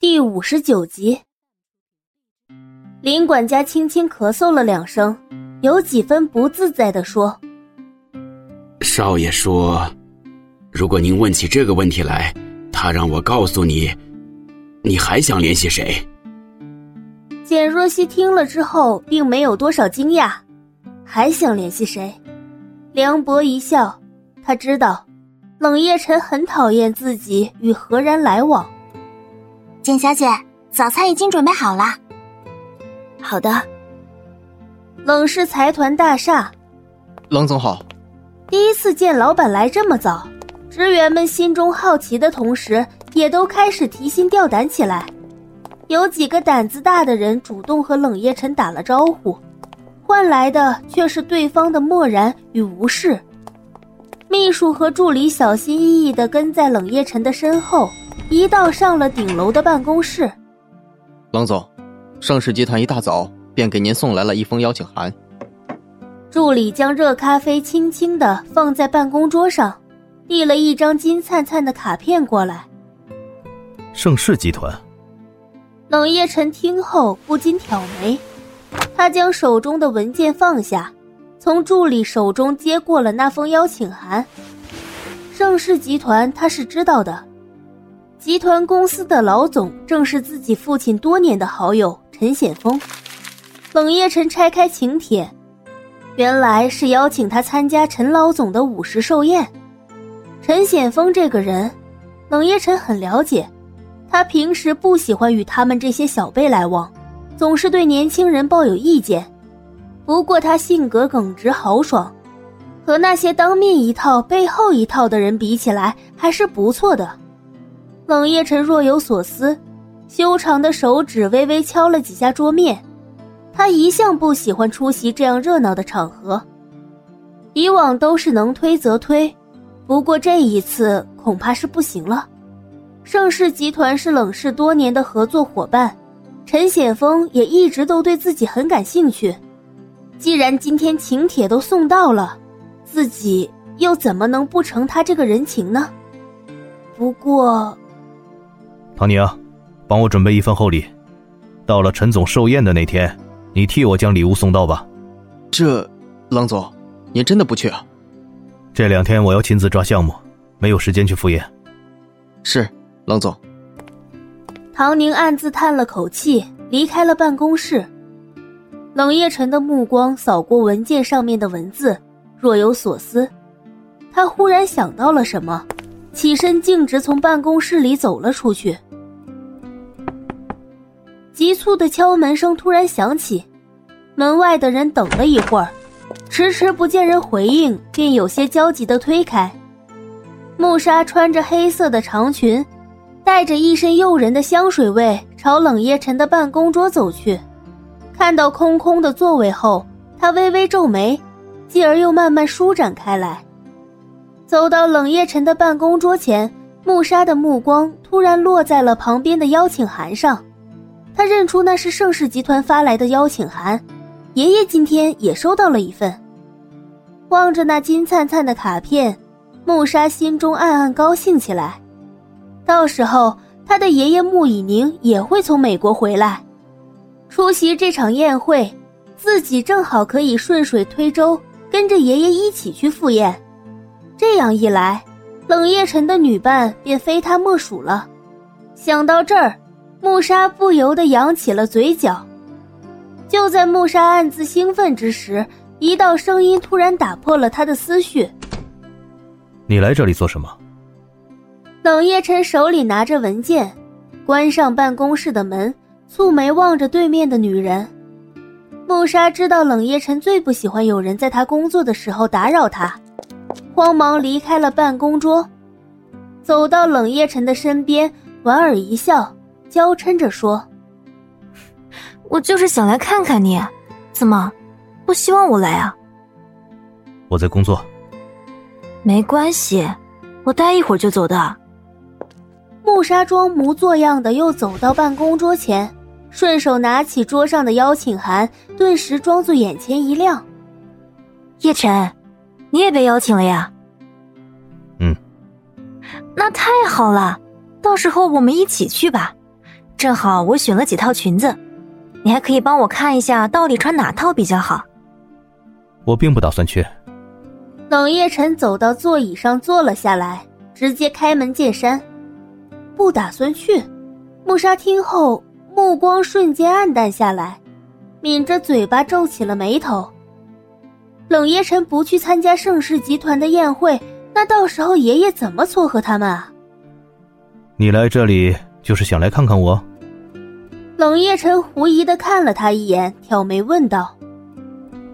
第五十九集，林管家轻轻咳嗽了两声，有几分不自在的说：“少爷说，如果您问起这个问题来，他让我告诉你，你还想联系谁？”简若曦听了之后，并没有多少惊讶，还想联系谁？梁博一笑，他知道冷夜晨很讨厌自己与何然来往。简小姐，早餐已经准备好了。好的。冷氏财团大厦，冷总好。第一次见老板来这么早，职员们心中好奇的同时，也都开始提心吊胆起来。有几个胆子大的人主动和冷夜晨打了招呼，换来的却是对方的漠然与无视。秘书和助理小心翼翼的跟在冷夜晨的身后。一道上了顶楼的办公室，冷总，盛世集团一大早便给您送来了一封邀请函。助理将热咖啡轻轻的放在办公桌上，递了一张金灿灿的卡片过来。盛世集团。冷夜晨听后不禁挑眉，他将手中的文件放下，从助理手中接过了那封邀请函。盛世集团他是知道的。集团公司的老总正是自己父亲多年的好友陈显峰。冷夜晨拆开请帖，原来是邀请他参加陈老总的午时寿宴。陈显峰这个人，冷夜晨很了解，他平时不喜欢与他们这些小辈来往，总是对年轻人抱有意见。不过他性格耿直豪爽，和那些当面一套背后一套的人比起来，还是不错的。冷夜晨若有所思，修长的手指微微敲了几下桌面。他一向不喜欢出席这样热闹的场合，以往都是能推则推，不过这一次恐怕是不行了。盛世集团是冷氏多年的合作伙伴，陈显峰也一直都对自己很感兴趣。既然今天请帖都送到了，自己又怎么能不成他这个人情呢？不过。唐宁，帮我准备一份厚礼，到了陈总寿宴的那天，你替我将礼物送到吧。这，冷总，您真的不去啊？这两天我要亲自抓项目，没有时间去赴宴。是，冷总。唐宁暗自叹了口气，离开了办公室。冷夜晨的目光扫过文件上面的文字，若有所思。他忽然想到了什么。起身，径直从办公室里走了出去。急促的敲门声突然响起，门外的人等了一会儿，迟迟不见人回应，便有些焦急的推开。穆莎穿着黑色的长裙，带着一身诱人的香水味，朝冷夜晨的办公桌走去。看到空空的座位后，她微微皱眉，继而又慢慢舒展开来。走到冷夜晨的办公桌前，穆莎的目光突然落在了旁边的邀请函上，他认出那是盛世集团发来的邀请函，爷爷今天也收到了一份。望着那金灿灿的卡片，穆莎心中暗暗高兴起来。到时候，他的爷爷穆以宁也会从美国回来，出席这场宴会，自己正好可以顺水推舟，跟着爷爷一起去赴宴。这样一来，冷夜晨的女伴便非他莫属了。想到这儿，穆莎不由得扬起了嘴角。就在穆莎暗自兴奋之时，一道声音突然打破了他的思绪：“你来这里做什么？”冷夜晨手里拿着文件，关上办公室的门，蹙眉望着对面的女人。穆莎知道冷夜晨最不喜欢有人在他工作的时候打扰他。慌忙离开了办公桌，走到冷夜晨的身边，莞尔一笑，娇嗔着说：“我就是想来看看你，怎么，不希望我来啊？”我在工作。没关系，我待一会儿就走的。穆沙装模作样的又走到办公桌前，顺手拿起桌上的邀请函，顿时装作眼前一亮。叶晨。你也被邀请了呀？嗯，那太好了，到时候我们一起去吧。正好我选了几套裙子，你还可以帮我看一下到底穿哪套比较好。我并不打算去。冷夜晨走到座椅上坐了下来，直接开门见山：“不打算去。”穆莎听后，目光瞬间暗淡下来，抿着嘴巴皱起了眉头。冷夜晨不去参加盛世集团的宴会，那到时候爷爷怎么撮合他们啊？你来这里就是想来看看我？冷夜晨狐疑的看了他一眼，挑眉问道。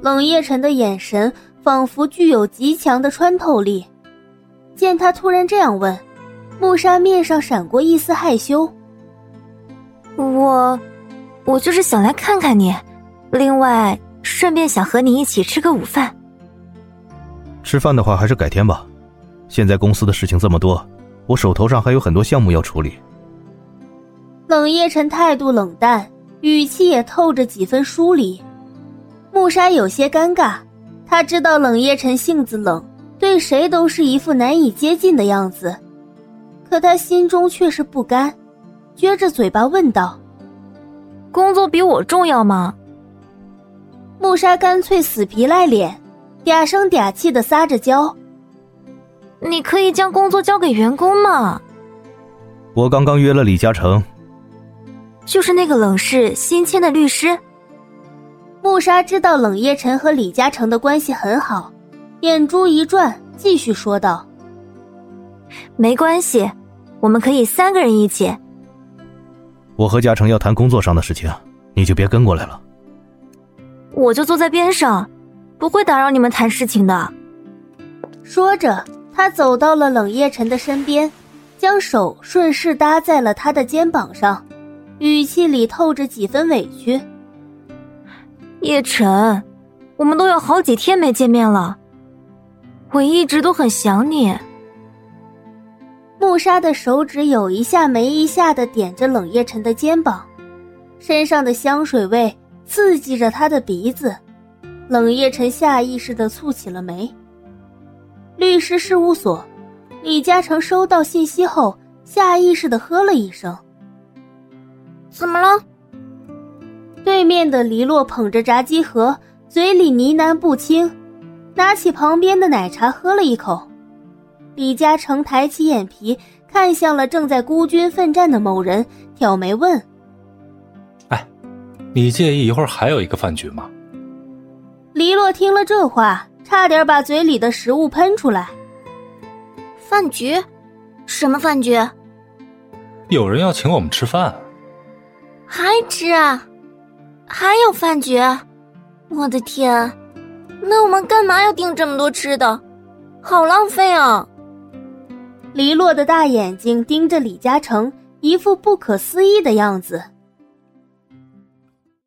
冷夜晨的眼神仿佛具有极强的穿透力，见他突然这样问，穆沙面上闪过一丝害羞。我，我就是想来看看你，另外顺便想和你一起吃个午饭。吃饭的话还是改天吧，现在公司的事情这么多，我手头上还有很多项目要处理。冷夜晨态度冷淡，语气也透着几分疏离。木沙有些尴尬，他知道冷夜晨性子冷，对谁都是一副难以接近的样子，可他心中却是不甘，撅着嘴巴问道：“工作比我重要吗？”穆莎干脆死皮赖脸，嗲声嗲气的撒着娇：“你可以将工作交给员工吗？”我刚刚约了李嘉诚，就是那个冷氏新签的律师。穆莎知道冷夜晨和李嘉诚的关系很好，眼珠一转，继续说道：“没关系，我们可以三个人一起。我和嘉诚要谈工作上的事情，你就别跟过来了。我就坐在边上，不会打扰你们谈事情的。”说着，他走到了冷夜晨的身边，将手顺势搭在了他的肩膀上，语气里透着几分委屈。叶晨，我们都有好几天没见面了，我一直都很想你。穆沙的手指有一下没一下的点着冷夜晨的肩膀，身上的香水味刺激着他的鼻子，冷夜晨下意识的蹙起了眉。律师事务所，李嘉诚收到信息后，下意识的呵了一声：“怎么了？”对面的黎洛捧着炸鸡盒，嘴里呢喃不清，拿起旁边的奶茶喝了一口。李嘉诚抬起眼皮，看向了正在孤军奋战的某人，挑眉问：“，你介意一会儿还有一个饭局吗？”黎洛听了这话，差点把嘴里的食物喷出来。饭局？什么饭局？有人要请我们吃饭。还吃啊？还有饭局，我的天！那我们干嘛要订这么多吃的？好浪费啊！黎洛的大眼睛盯着李嘉诚，一副不可思议的样子。